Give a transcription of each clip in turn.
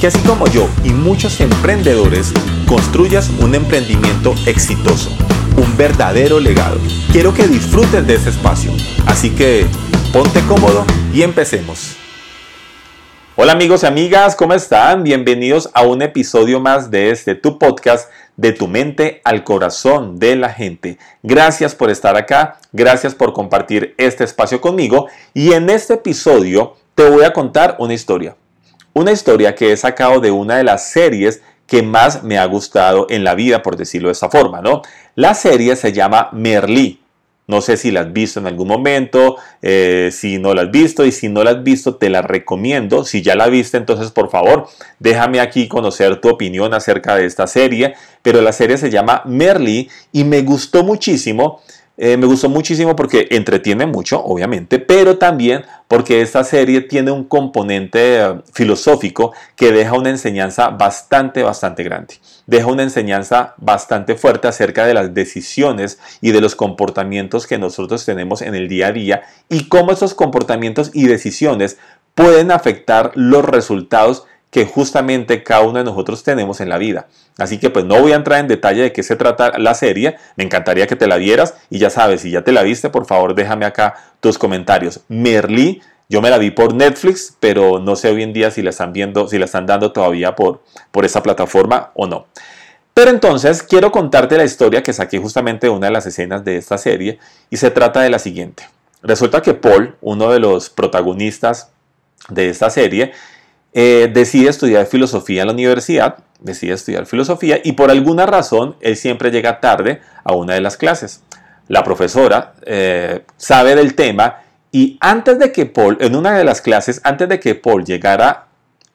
que así como yo y muchos emprendedores construyas un emprendimiento exitoso, un verdadero legado. Quiero que disfrutes de ese espacio, así que ponte cómodo y empecemos. Hola amigos y amigas, ¿cómo están? Bienvenidos a un episodio más de este tu podcast de tu mente al corazón de la gente. Gracias por estar acá, gracias por compartir este espacio conmigo y en este episodio te voy a contar una historia. Una historia que he sacado de una de las series que más me ha gustado en la vida, por decirlo de esta forma, ¿no? La serie se llama Merlí. No sé si la has visto en algún momento, eh, si no la has visto y si no la has visto te la recomiendo. Si ya la viste, entonces por favor déjame aquí conocer tu opinión acerca de esta serie. Pero la serie se llama Merlí y me gustó muchísimo eh, me gustó muchísimo porque entretiene mucho, obviamente, pero también porque esta serie tiene un componente eh, filosófico que deja una enseñanza bastante, bastante grande. Deja una enseñanza bastante fuerte acerca de las decisiones y de los comportamientos que nosotros tenemos en el día a día y cómo esos comportamientos y decisiones pueden afectar los resultados que justamente cada uno de nosotros tenemos en la vida. Así que pues no voy a entrar en detalle de qué se trata la serie, me encantaría que te la vieras y ya sabes, si ya te la viste, por favor déjame acá tus comentarios. Merlí, yo me la vi por Netflix, pero no sé hoy en día si la están viendo, si la están dando todavía por, por esa plataforma o no. Pero entonces quiero contarte la historia que saqué justamente de una de las escenas de esta serie y se trata de la siguiente. Resulta que Paul, uno de los protagonistas de esta serie, eh, decide estudiar filosofía en la universidad, decide estudiar filosofía y por alguna razón él siempre llega tarde a una de las clases. La profesora eh, sabe del tema y antes de que Paul, en una de las clases, antes de que Paul llegara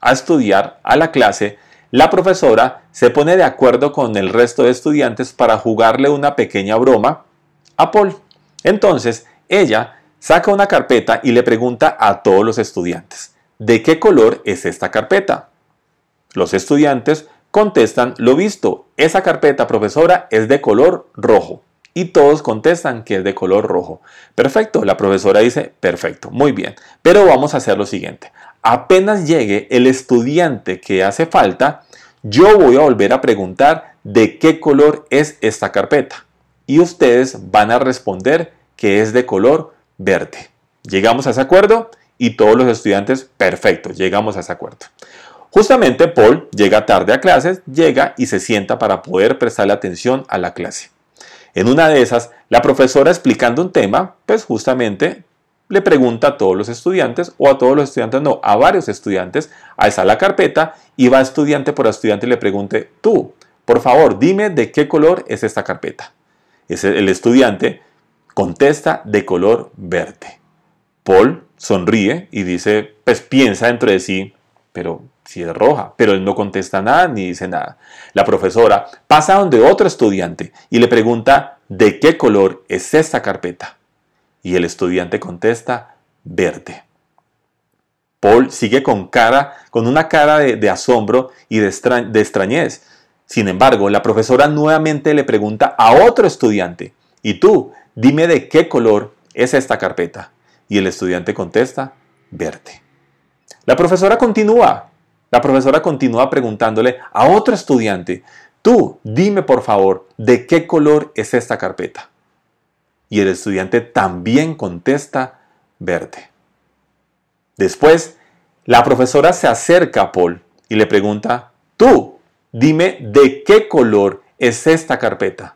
a estudiar a la clase, la profesora se pone de acuerdo con el resto de estudiantes para jugarle una pequeña broma a Paul. Entonces, ella saca una carpeta y le pregunta a todos los estudiantes, ¿De qué color es esta carpeta? Los estudiantes contestan lo visto. Esa carpeta, profesora, es de color rojo. Y todos contestan que es de color rojo. Perfecto, la profesora dice, perfecto, muy bien. Pero vamos a hacer lo siguiente. Apenas llegue el estudiante que hace falta, yo voy a volver a preguntar de qué color es esta carpeta. Y ustedes van a responder que es de color verde. ¿Llegamos a ese acuerdo? Y todos los estudiantes, perfecto, llegamos a ese acuerdo. Justamente Paul llega tarde a clases, llega y se sienta para poder prestarle atención a la clase. En una de esas, la profesora explicando un tema, pues justamente le pregunta a todos los estudiantes, o a todos los estudiantes, no, a varios estudiantes, alza la carpeta y va estudiante por estudiante y le pregunte, tú, por favor, dime de qué color es esta carpeta. el estudiante contesta de color verde. Paul sonríe y dice, pues piensa dentro de sí, pero si es roja, pero él no contesta nada ni dice nada. La profesora pasa donde otro estudiante y le pregunta, ¿de qué color es esta carpeta? Y el estudiante contesta, verde. Paul sigue con cara, con una cara de, asombro y de, de extrañez. Sin embargo, la profesora nuevamente le pregunta a otro estudiante, ¿y tú? Dime de qué color es esta carpeta. Y el estudiante contesta, verde. La profesora continúa. La profesora continúa preguntándole a otro estudiante, tú dime por favor, ¿de qué color es esta carpeta? Y el estudiante también contesta, verde. Después, la profesora se acerca a Paul y le pregunta, tú dime de qué color es esta carpeta.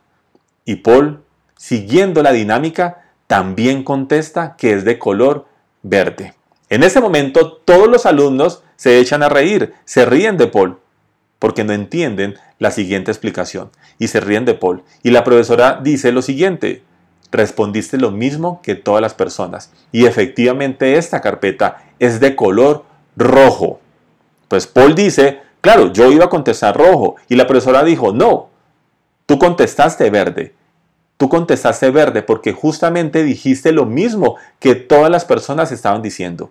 Y Paul, siguiendo la dinámica, también contesta que es de color verde. En ese momento todos los alumnos se echan a reír, se ríen de Paul, porque no entienden la siguiente explicación, y se ríen de Paul. Y la profesora dice lo siguiente, respondiste lo mismo que todas las personas, y efectivamente esta carpeta es de color rojo. Pues Paul dice, Claro, yo iba a contestar rojo y la profesora dijo, no, tú contestaste verde. Tú contestaste verde porque justamente dijiste lo mismo que todas las personas estaban diciendo.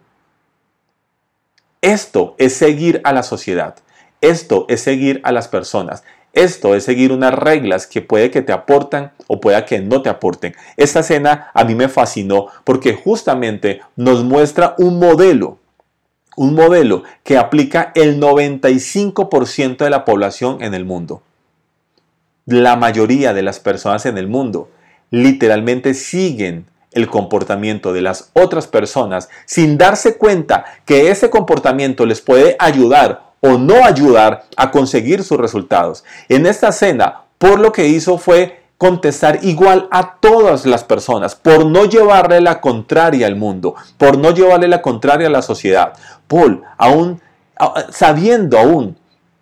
Esto es seguir a la sociedad. Esto es seguir a las personas. Esto es seguir unas reglas que puede que te aportan o pueda que no te aporten. Esta escena a mí me fascinó porque justamente nos muestra un modelo, un modelo que aplica el 95% de la población en el mundo la mayoría de las personas en el mundo literalmente siguen el comportamiento de las otras personas sin darse cuenta que ese comportamiento les puede ayudar o no ayudar a conseguir sus resultados. En esta escena, por lo que hizo fue contestar igual a todas las personas, por no llevarle la contraria al mundo, por no llevarle la contraria a la sociedad. Paul, aún sabiendo aún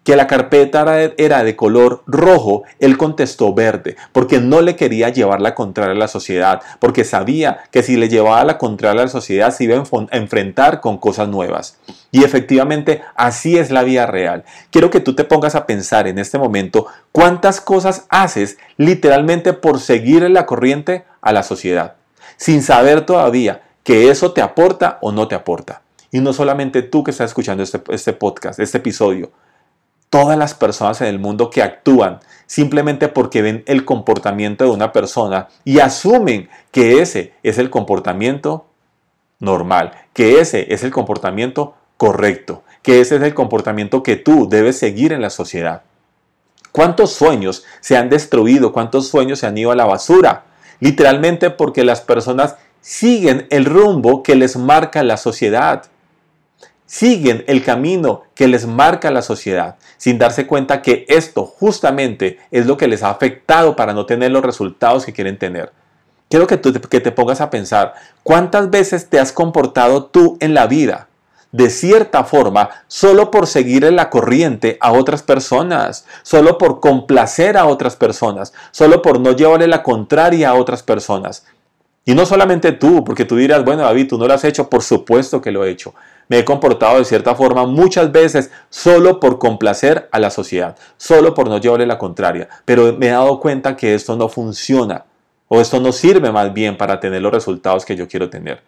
que la carpeta era de color rojo, él contestó verde, porque no le quería llevar la contraria a la sociedad, porque sabía que si le llevaba la contraria a la sociedad se iba a enfrentar con cosas nuevas. Y efectivamente así es la vida real. Quiero que tú te pongas a pensar en este momento cuántas cosas haces literalmente por seguir en la corriente a la sociedad, sin saber todavía que eso te aporta o no te aporta. Y no solamente tú que estás escuchando este, este podcast, este episodio, todas las personas en el mundo que actúan simplemente porque ven el comportamiento de una persona y asumen que ese es el comportamiento normal, que ese es el comportamiento correcto, que ese es el comportamiento que tú debes seguir en la sociedad. ¿Cuántos sueños se han destruido? ¿Cuántos sueños se han ido a la basura? Literalmente porque las personas siguen el rumbo que les marca la sociedad siguen el camino que les marca la sociedad, sin darse cuenta que esto justamente es lo que les ha afectado para no tener los resultados que quieren tener. Quiero que, tú, que te pongas a pensar, ¿cuántas veces te has comportado tú en la vida? de cierta forma solo por seguir en la corriente a otras personas, solo por complacer a otras personas, solo por no llevarle la contraria a otras personas. Y no solamente tú, porque tú dirás, bueno David, tú no lo has hecho, por supuesto que lo he hecho. Me he comportado de cierta forma muchas veces solo por complacer a la sociedad, solo por no llevarle la contraria. Pero me he dado cuenta que esto no funciona o esto no sirve más bien para tener los resultados que yo quiero tener.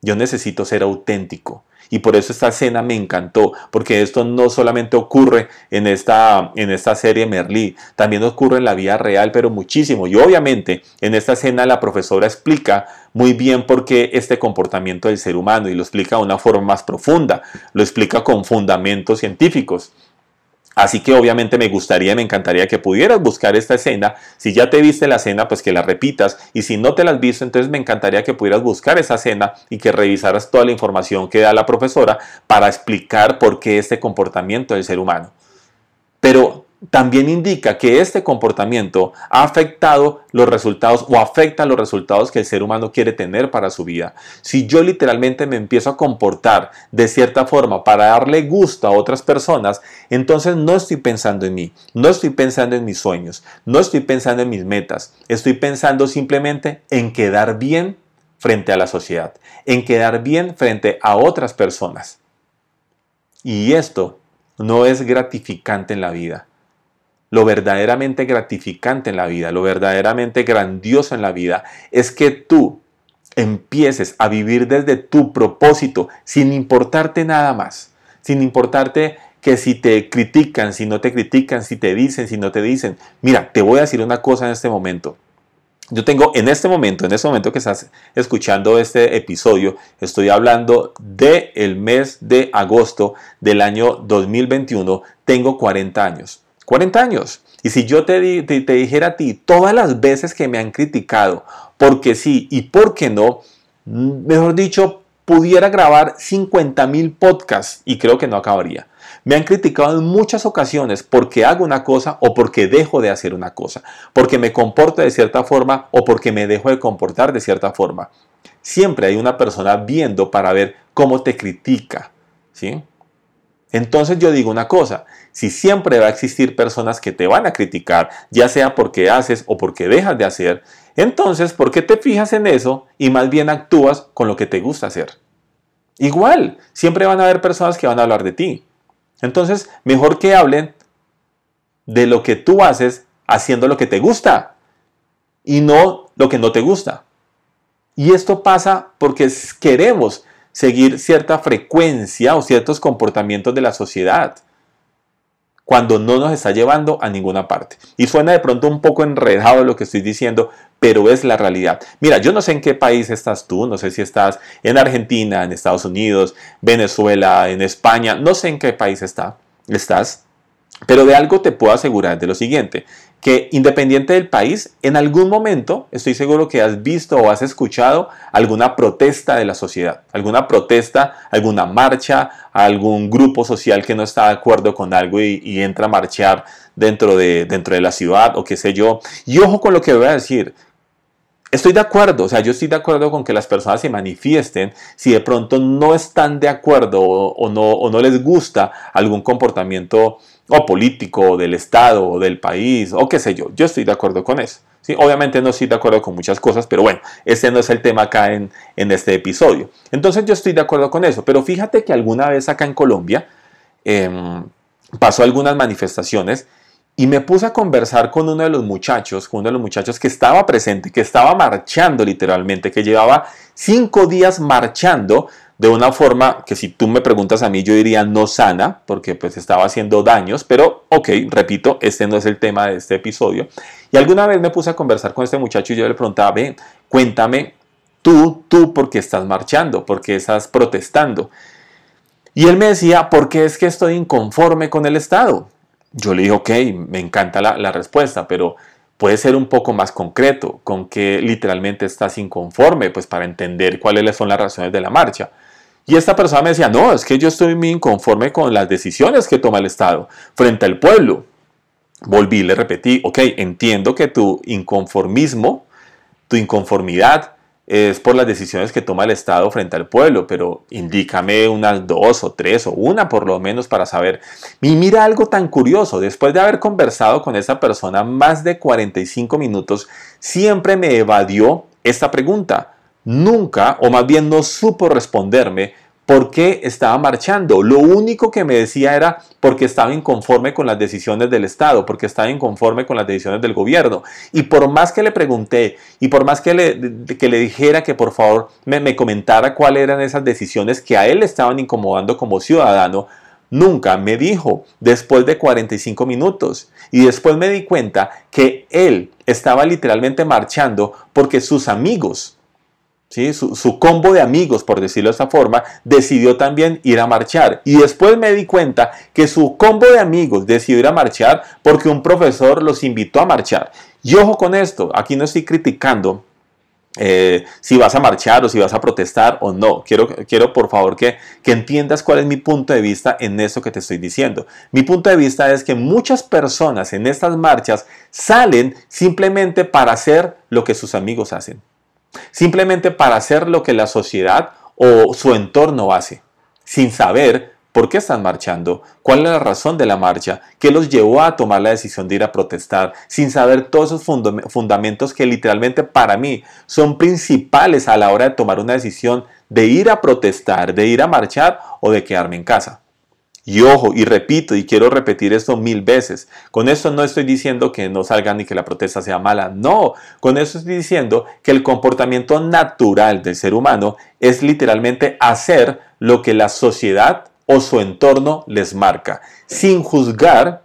Yo necesito ser auténtico. Y por eso esta escena me encantó, porque esto no solamente ocurre en esta, en esta serie Merlí, también ocurre en la vida real, pero muchísimo. Y obviamente en esta escena la profesora explica muy bien por qué este comportamiento del ser humano y lo explica de una forma más profunda, lo explica con fundamentos científicos. Así que obviamente me gustaría, me encantaría que pudieras buscar esta escena. Si ya te viste la escena, pues que la repitas. Y si no te la has visto, entonces me encantaría que pudieras buscar esa escena y que revisaras toda la información que da la profesora para explicar por qué este comportamiento del ser humano. Pero también indica que este comportamiento ha afectado los resultados o afecta los resultados que el ser humano quiere tener para su vida. Si yo literalmente me empiezo a comportar de cierta forma para darle gusto a otras personas, entonces no estoy pensando en mí, no estoy pensando en mis sueños, no estoy pensando en mis metas, estoy pensando simplemente en quedar bien frente a la sociedad, en quedar bien frente a otras personas. Y esto no es gratificante en la vida lo verdaderamente gratificante en la vida, lo verdaderamente grandioso en la vida, es que tú empieces a vivir desde tu propósito, sin importarte nada más, sin importarte que si te critican, si no te critican, si te dicen, si no te dicen. Mira, te voy a decir una cosa en este momento. Yo tengo en este momento, en este momento que estás escuchando este episodio, estoy hablando del el mes de agosto del año 2021, tengo 40 años. 40 años. Y si yo te, dijera a ti todas las veces que me han criticado, porque sí y porque no, mejor dicho, pudiera grabar 50 mil podcasts y creo que no acabaría. Me han criticado en muchas ocasiones porque hago una cosa o porque dejo de hacer una cosa, porque me comporto de cierta forma o porque me dejo de comportar de cierta forma. Siempre hay una persona viendo para ver cómo te critica, ¿sí? Entonces yo digo una cosa, si siempre va a existir personas que te van a criticar, ya sea porque haces o porque dejas de hacer, entonces ¿por qué te fijas en eso y más bien actúas con lo que te gusta hacer? Igual, siempre van a haber personas que van a hablar de ti. Entonces, mejor que hablen de lo que tú haces haciendo lo que te gusta y no lo que no te gusta. Y esto pasa porque queremos seguir cierta frecuencia o ciertos comportamientos de la sociedad cuando no nos está llevando a ninguna parte. Y suena de pronto un poco enredado lo que estoy diciendo, pero es la realidad. Mira, yo no sé en qué país estás tú, no sé si estás en Argentina, en Estados Unidos, Venezuela, en España, no sé en qué país está, estás, pero de algo te puedo asegurar de lo siguiente, que independiente del país, en algún momento estoy seguro que has visto o has escuchado alguna protesta de la sociedad, alguna protesta, alguna marcha, algún grupo social que no está de acuerdo con algo y, entra a marchar dentro de, dentro de la ciudad o qué sé yo. Y ojo con lo que voy a decir. Estoy de acuerdo, o sea, yo estoy de acuerdo con que las personas se manifiesten si de pronto no están de acuerdo o, no, o no les gusta algún comportamiento o político, del Estado, o del país, o qué sé yo. Yo estoy de acuerdo con eso. ¿sí? Obviamente no estoy de acuerdo con muchas cosas, pero bueno, este no es el tema acá en, este episodio. Entonces yo estoy de acuerdo con eso, pero fíjate que alguna vez acá en Colombia em, pasó algunas manifestaciones y me puse a conversar con uno de los muchachos, con uno de los muchachos que estaba presente, que estaba marchando literalmente, que llevaba cinco días marchando de una forma que si tú me preguntas a mí yo diría no sana, porque pues estaba haciendo daños, pero ok, repito, este no es el tema de este episodio. Y alguna vez me puse a conversar con este muchacho y yo le preguntaba, cuéntame tú, tú, ¿por qué estás marchando? ¿Por qué estás protestando? Y él me decía, porque es que estoy inconforme con el Estado. Yo le dije, ok, me encanta la, la respuesta, pero puede ser un poco más concreto, con que literalmente estás inconforme, pues para entender cuáles son las razones de la marcha. Y esta persona me decía, no, es que yo estoy muy inconforme con las decisiones que toma el Estado frente al pueblo. Volví le repetí, ok, entiendo que tu inconformismo, tu inconformidad es por las decisiones que toma el Estado frente al pueblo, pero indícame unas dos o tres o una por lo menos para saber. Y mira algo tan curioso, después de haber conversado con esa persona más de 45 minutos, siempre me evadió esta pregunta nunca, o más bien no supo responderme por qué estaba marchando. Lo único que me decía era porque estaba inconforme con las decisiones del Estado, porque estaba inconforme con las decisiones del gobierno. Y por más que le pregunté y por más que le, que le dijera que por favor me, me comentara cuáles eran esas decisiones que a él le estaban incomodando como ciudadano, nunca me dijo después de 45 minutos. Y después me di cuenta que él estaba literalmente marchando porque sus amigos su, combo de amigos, por decirlo de esta forma, decidió también ir a marchar. Y después me di cuenta que su combo de amigos decidió ir a marchar porque un profesor los invitó a marchar. Y ojo con esto, aquí no estoy criticando eh, si vas a marchar o si vas a protestar o no. Quiero, quiero por favor que, que entiendas cuál es mi punto de vista en eso que te estoy diciendo. Mi punto de vista es que muchas personas en estas marchas salen simplemente para hacer lo que sus amigos hacen simplemente para hacer lo que la sociedad o su entorno hace, sin saber por qué están marchando, cuál es la razón de la marcha, qué los llevó a tomar la decisión de ir a protestar, sin saber todos esos fundamentos que literalmente para mí son principales a la hora de tomar una decisión de ir a protestar, de ir a marchar o de quedarme en casa. Y ojo, y repito, y quiero repetir esto mil veces, con esto no estoy diciendo que no salgan ni que la protesta sea mala, no, con esto estoy diciendo que el comportamiento natural del ser humano es literalmente hacer lo que la sociedad o su entorno les marca, sin juzgar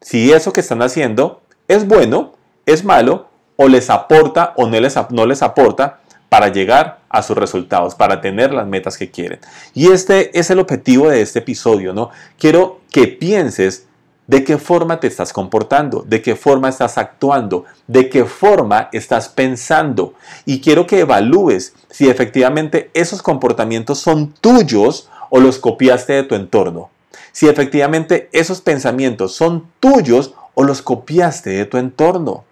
si eso que están haciendo es bueno, es malo, o les aporta o no les, no les aporta para llegar a sus resultados, para tener las metas que quieren. Y este es el objetivo de este episodio, ¿no? Quiero que pienses de qué forma te estás comportando, de qué forma estás actuando, de qué forma estás pensando. Y quiero que evalúes si efectivamente esos comportamientos son tuyos o los copiaste de tu entorno. Si efectivamente esos pensamientos son tuyos o los copiaste de tu entorno.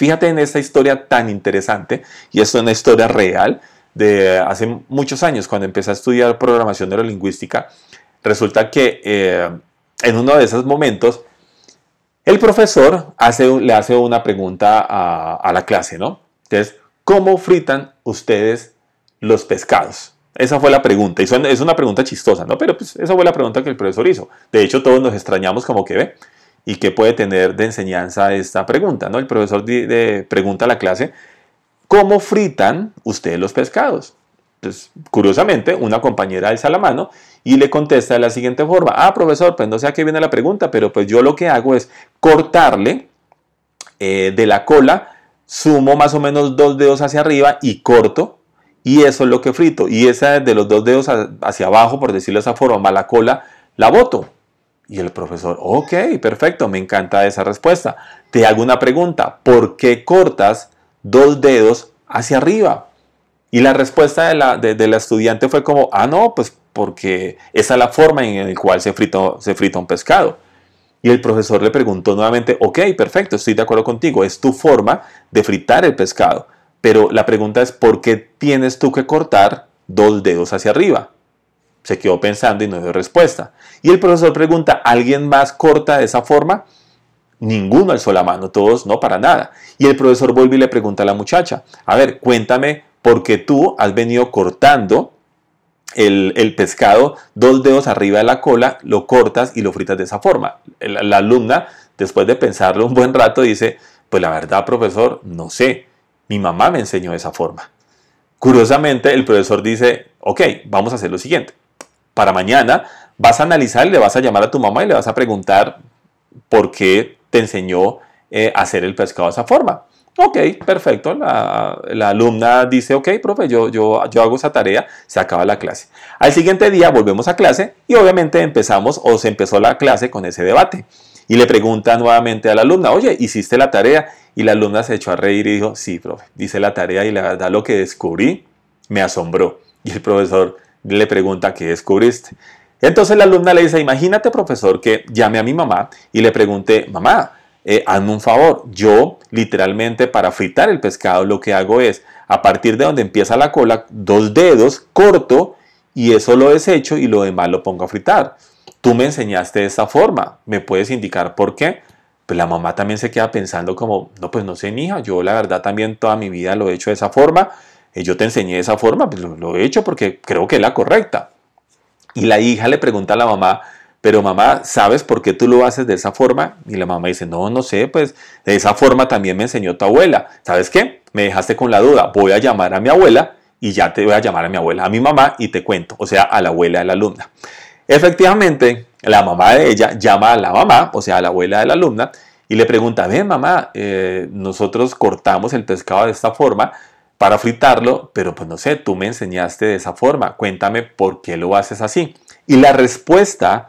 Fíjate en esta historia tan interesante, y esto es una historia real de hace muchos años, cuando empecé a estudiar programación neurolingüística, resulta que eh, en uno de esos momentos, el profesor le hace una pregunta a, a la clase, ¿no? Entonces, ¿cómo fritan ustedes los pescados? Esa fue la pregunta. Y es una pregunta chistosa, ¿no? Pero pues esa fue la pregunta que el profesor hizo. De hecho, todos nos extrañamos como que ve. ¿Y qué puede tener de enseñanza esta pregunta? ¿no? El profesor pregunta a la clase, ¿cómo fritan ustedes los pescados? Entonces, curiosamente, una compañera alza la mano y le contesta de la siguiente forma, ah, profesor, pues no sé a qué viene la pregunta, pero pues yo lo que hago es cortarle eh, de la cola, sumo más o menos dos dedos hacia arriba y corto, y eso es lo que frito. Y esa de los dos dedos hacia abajo, por decirlo de esa forma, la cola, la boto. Y el profesor, ok, perfecto, me encanta esa respuesta. Te hago una pregunta, ¿por qué cortas dos dedos hacia arriba? Y la respuesta de la, de, la estudiante fue como, ah, no, pues porque esa es la forma en la cual se se frita un pescado. Y el profesor le preguntó nuevamente, ok, perfecto, estoy de acuerdo contigo, es tu forma de fritar el pescado. Pero la pregunta es, ¿por qué tienes tú que cortar dos dedos hacia arriba? Se quedó pensando y no dio respuesta. Y el profesor pregunta, ¿alguien más corta de esa forma? Ninguno alzó la mano, todos no para nada. Y el profesor vuelve y le pregunta a la muchacha, a ver, cuéntame por qué tú has venido cortando el, pescado dos dedos arriba de la cola, lo cortas y lo fritas de esa forma. La, la alumna, después de pensarlo un buen rato, dice, pues la verdad, profesor, no sé, mi mamá me enseñó de esa forma. Curiosamente, el profesor dice, ok, vamos a hacer lo siguiente para mañana, vas a analizar y le vas a llamar a tu mamá y le vas a preguntar por qué te enseñó eh, a hacer el pescado de esa forma. Ok, perfecto. La, alumna dice, ok, profe, yo, yo, yo hago esa tarea, se acaba la clase. Al siguiente día volvemos a clase y obviamente empezamos o se empezó la clase con ese debate. Y le pregunta nuevamente a la alumna, oye, ¿hiciste la tarea? Y la alumna se echó a reír y dijo, sí, profe, hice la tarea y la verdad lo que descubrí me asombró. Y el profesor le pregunta qué descubriste. Entonces la alumna le dice, imagínate profesor que llame a mi mamá y le pregunte, mamá, eh, hazme un favor, yo literalmente para fritar el pescado lo que hago es, a partir de donde empieza la cola, dos dedos, corto y eso lo desecho y lo demás lo pongo a fritar. Tú me enseñaste de esa forma, ¿me puedes indicar por qué? Pues la mamá también se queda pensando como, no, pues no sé, hija, yo la verdad también toda mi vida lo he hecho de esa forma yo te enseñé esa forma, pues lo, he hecho porque creo que es la correcta. Y la hija le pregunta a la mamá, pero mamá, ¿sabes por qué tú lo haces de esa forma? Y la mamá dice, no, no sé, pues de esa forma también me enseñó tu abuela. ¿Sabes qué? Me dejaste con la duda, voy a llamar a mi abuela y ya te voy a llamar a mi abuela, a mi mamá y te cuento, o sea, a la abuela de la alumna. Efectivamente, la mamá de ella llama a la mamá, o sea, a la abuela de la alumna, y le pregunta, ven mamá, eh, nosotros cortamos el pescado de esta forma, para fritarlo, pero pues no sé, tú me enseñaste de esa forma, cuéntame por qué lo haces así. Y la respuesta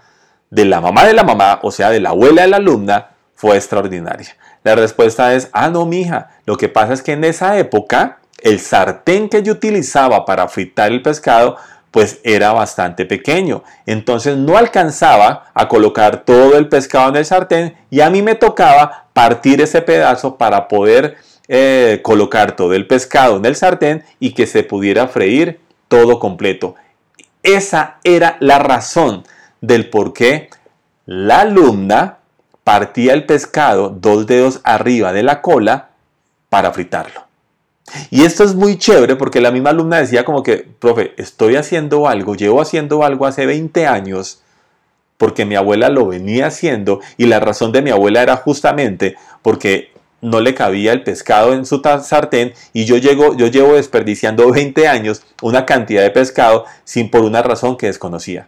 de la mamá de la mamá, o sea, de la abuela de la alumna, fue extraordinaria. La respuesta es, ah, no, mija, lo que pasa es que en esa época el sartén que yo utilizaba para fritar el pescado, pues era bastante pequeño. Entonces no alcanzaba a colocar todo el pescado en el sartén y a mí me tocaba partir ese pedazo para poder eh, colocar todo el pescado en el sartén y que se pudiera freír todo completo. Esa era la razón del por qué la alumna partía el pescado dos dedos arriba de la cola para fritarlo. Y esto es muy chévere porque la misma alumna decía como que, profe, estoy haciendo algo, llevo haciendo algo hace 20 años porque mi abuela lo venía haciendo y la razón de mi abuela era justamente porque no le cabía el pescado en su sartén y yo, llego, yo llevo desperdiciando 20 años una cantidad de pescado sin por una razón que desconocía.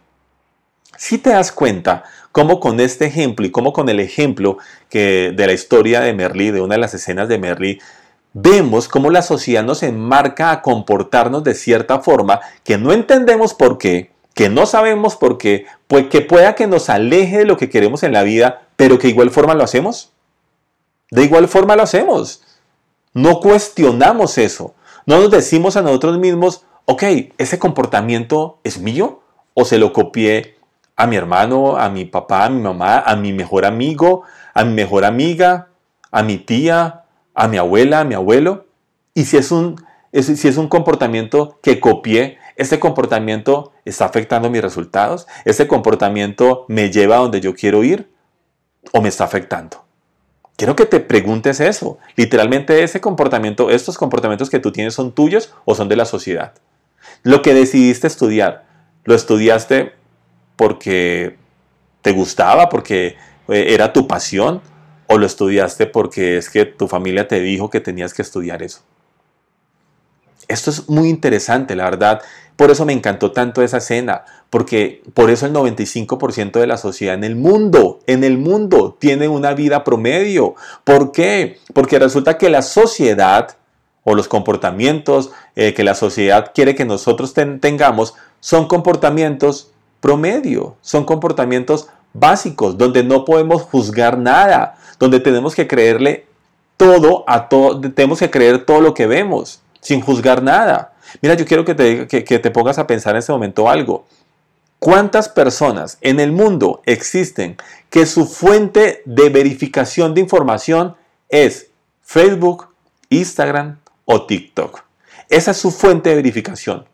Si te das cuenta cómo con este ejemplo y cómo con el ejemplo que de la historia de Merlí, de una de las escenas de Merlí, vemos cómo la sociedad nos enmarca a comportarnos de cierta forma que no entendemos por qué, que no sabemos por qué, pues que pueda que nos aleje de lo que queremos en la vida, pero que igual forma lo hacemos. De igual forma lo hacemos. No cuestionamos eso. No nos decimos a nosotros mismos, ok, ese comportamiento es mío o se lo copié a mi hermano, a mi papá, a mi mamá, a mi mejor amigo, a mi mejor amiga, a mi tía, a mi abuela, a mi abuelo. Y si es un, si es un comportamiento que copié, ¿ese comportamiento está afectando mis resultados? ¿Ese comportamiento me lleva a donde yo quiero ir o me está afectando? Quiero que te preguntes eso. Literalmente ese comportamiento, estos comportamientos que tú tienes son tuyos o son de la sociedad. Lo que decidiste estudiar, ¿lo estudiaste porque te gustaba, porque eh, era tu pasión? ¿O lo estudiaste porque es que tu familia te dijo que tenías que estudiar eso? Esto es muy interesante, la verdad. Por eso me encantó tanto esa escena, porque por eso el 95% de la sociedad en el mundo, en el mundo, tiene una vida promedio. ¿Por qué? Porque resulta que la sociedad o los comportamientos eh, que la sociedad quiere que nosotros tengamos son comportamientos promedio, son comportamientos básicos, donde no podemos juzgar nada, donde tenemos que creerle todo a todo, tenemos que creer todo lo que vemos, sin juzgar nada. Mira, yo quiero que te, que, te pongas a pensar en este momento algo. ¿Cuántas personas en el mundo existen que su fuente de verificación de información es Facebook, Instagram o TikTok? Esa es su fuente de verificación.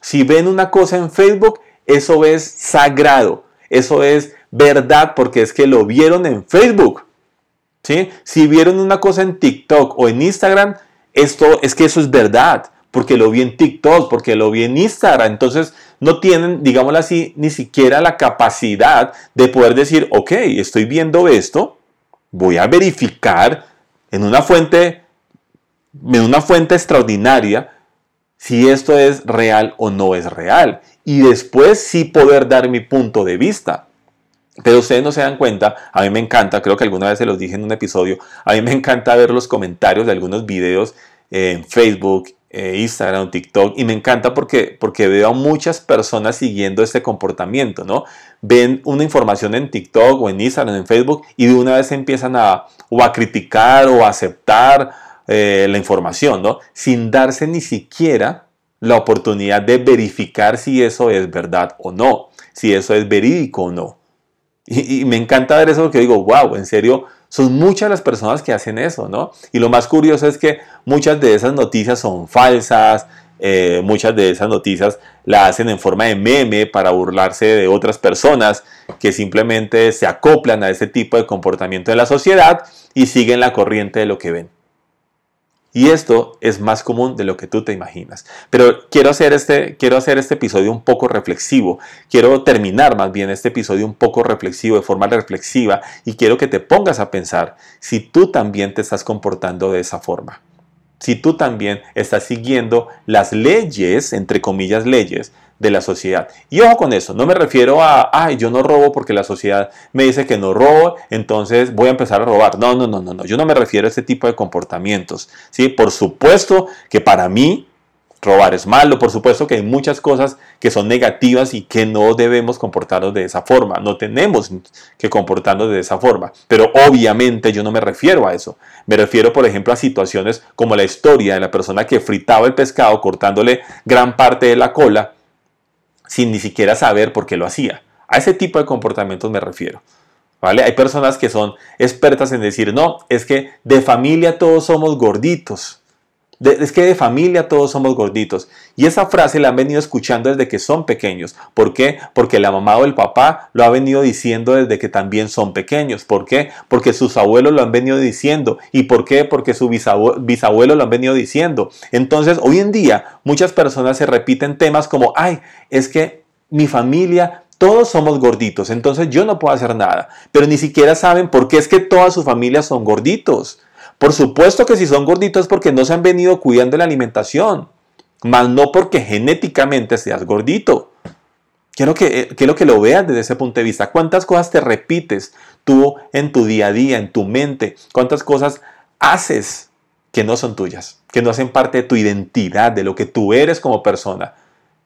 Si ven una cosa en Facebook, eso es sagrado, eso es verdad porque es que lo vieron en Facebook. ¿sí? Si vieron una cosa en TikTok o en Instagram, esto es que eso es verdad porque lo vi en TikTok, porque lo vi en Instagram. Entonces no tienen, digámoslo así, ni siquiera la capacidad de poder decir, ok, estoy viendo esto, voy a verificar en una fuente, en una fuente extraordinaria, si esto es real o no es real. Y después sí poder dar mi punto de vista. Pero ustedes no se dan cuenta, a mí me encanta, creo que alguna vez se los dije en un episodio, a mí me encanta ver los comentarios de algunos videos en Facebook eh, Instagram, TikTok, y me encanta porque, porque veo a muchas personas siguiendo este comportamiento, ¿no? Ven una información en TikTok o en Instagram, en Facebook, y de una vez empiezan a, o a criticar o a aceptar eh, la información, ¿no? Sin darse ni siquiera la oportunidad de verificar si eso es verdad o no, si eso es verídico o no. Y, me encanta ver eso porque digo, wow, en serio, son muchas las personas que hacen eso, ¿no? Y lo más curioso es que muchas de esas noticias son falsas, eh, muchas de esas noticias la hacen en forma de meme para burlarse de otras personas que simplemente se acoplan a ese tipo de comportamiento de la sociedad y siguen la corriente de lo que ven. Y esto es más común de lo que tú te imaginas. Pero quiero hacer, este, quiero hacer este episodio un poco reflexivo. Quiero terminar más bien este episodio un poco reflexivo, de forma reflexiva. Y quiero que te pongas a pensar si tú también te estás comportando de esa forma. Si tú también estás siguiendo las leyes, entre comillas leyes, de la sociedad. Y ojo con eso, no me refiero a, ay, yo no robo porque la sociedad me dice que no robo, entonces voy a empezar a robar. No, no, no, no, no, yo no me refiero a ese tipo de comportamientos. ¿sí? Por supuesto que para mí robar es malo, por supuesto que hay muchas cosas que son negativas y que no debemos comportarnos de esa forma, no tenemos que comportarnos de esa forma, pero obviamente yo no me refiero a eso, me refiero por ejemplo a situaciones como la historia de la persona que fritaba el pescado cortándole gran parte de la cola sin ni siquiera saber por qué lo hacía. A ese tipo de comportamientos me refiero. ¿Vale? Hay personas que son expertas en decir, no, es que de familia todos somos gorditos es que de familia todos somos gorditos. Y esa frase la han venido escuchando desde que son pequeños. ¿Por qué? Porque la mamá o el papá lo ha venido diciendo desde que también son pequeños. ¿Por qué? Porque sus abuelos lo han venido diciendo. ¿Y por qué? Porque sus bisabuelos lo han venido diciendo. Entonces, hoy en día, muchas personas se repiten temas como, ay, es que mi familia todos somos gorditos, entonces yo no puedo hacer nada. Pero ni siquiera saben por qué es que todas sus familias son gorditos. Por supuesto que si son gorditos es porque no se han venido cuidando la alimentación, más no porque genéticamente seas gordito. Quiero que, eh, quiero que lo veas desde ese punto de vista. ¿Cuántas cosas te repites tú en tu día a día, en tu mente? ¿Cuántas cosas haces que no son tuyas, que no hacen parte de tu identidad, de lo que tú eres como persona?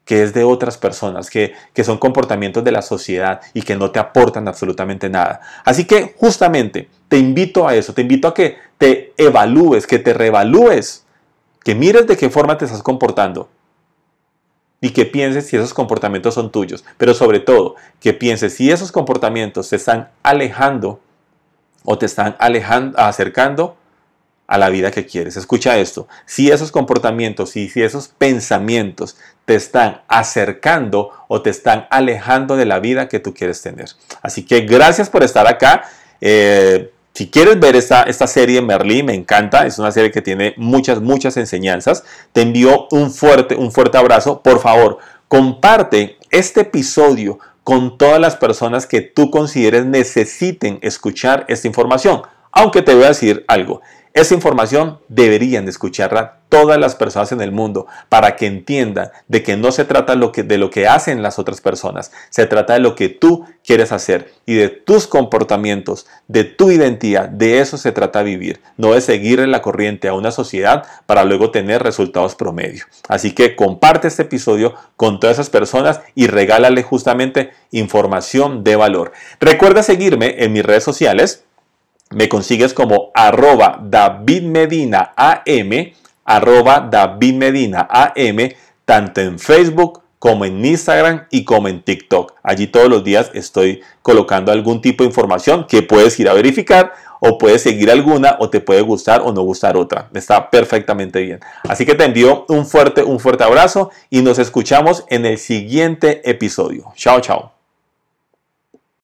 que es de otras personas, que, que, son comportamientos de la sociedad y que no te aportan absolutamente nada. Así que justamente te invito a eso, te invito a que te evalúes, que te reevalúes, que mires de qué forma te estás comportando y que pienses si esos comportamientos son tuyos, pero sobre todo que pienses si esos comportamientos te están alejando o te están alejando, acercando a la vida que quieres. Escucha esto, si esos comportamientos y si esos pensamientos te están acercando o te están alejando de la vida que tú quieres tener. Así que gracias por estar acá. Eh, Si quieres ver esta, esta serie Merlí, me encanta, es una serie que tiene muchas, muchas enseñanzas. Te envío un fuerte, un fuerte abrazo. Por favor, comparte este episodio con todas las personas que tú consideres necesiten escuchar esta información. Aunque te voy a decir algo, esa información deberían de escucharla todas las personas en el mundo para que entiendan de que no se trata de lo que hacen las otras personas, se trata de lo que tú quieres hacer y de tus comportamientos, de tu identidad, de eso se trata vivir, no de seguirle la corriente a una sociedad para luego tener resultados promedio. Así que comparte este episodio con todas esas personas y regálale justamente información de valor. Recuerda seguirme en mis redes sociales me consigues como arroba David Medina AM, arroba David Medina tanto en Facebook como en Instagram y como en TikTok. Allí todos los días estoy colocando algún tipo de información que puedes ir a verificar o puedes seguir alguna o te puede gustar o no gustar otra. Está perfectamente bien. Así que te envío un fuerte, un fuerte abrazo y nos escuchamos en el siguiente episodio. Chao, chao.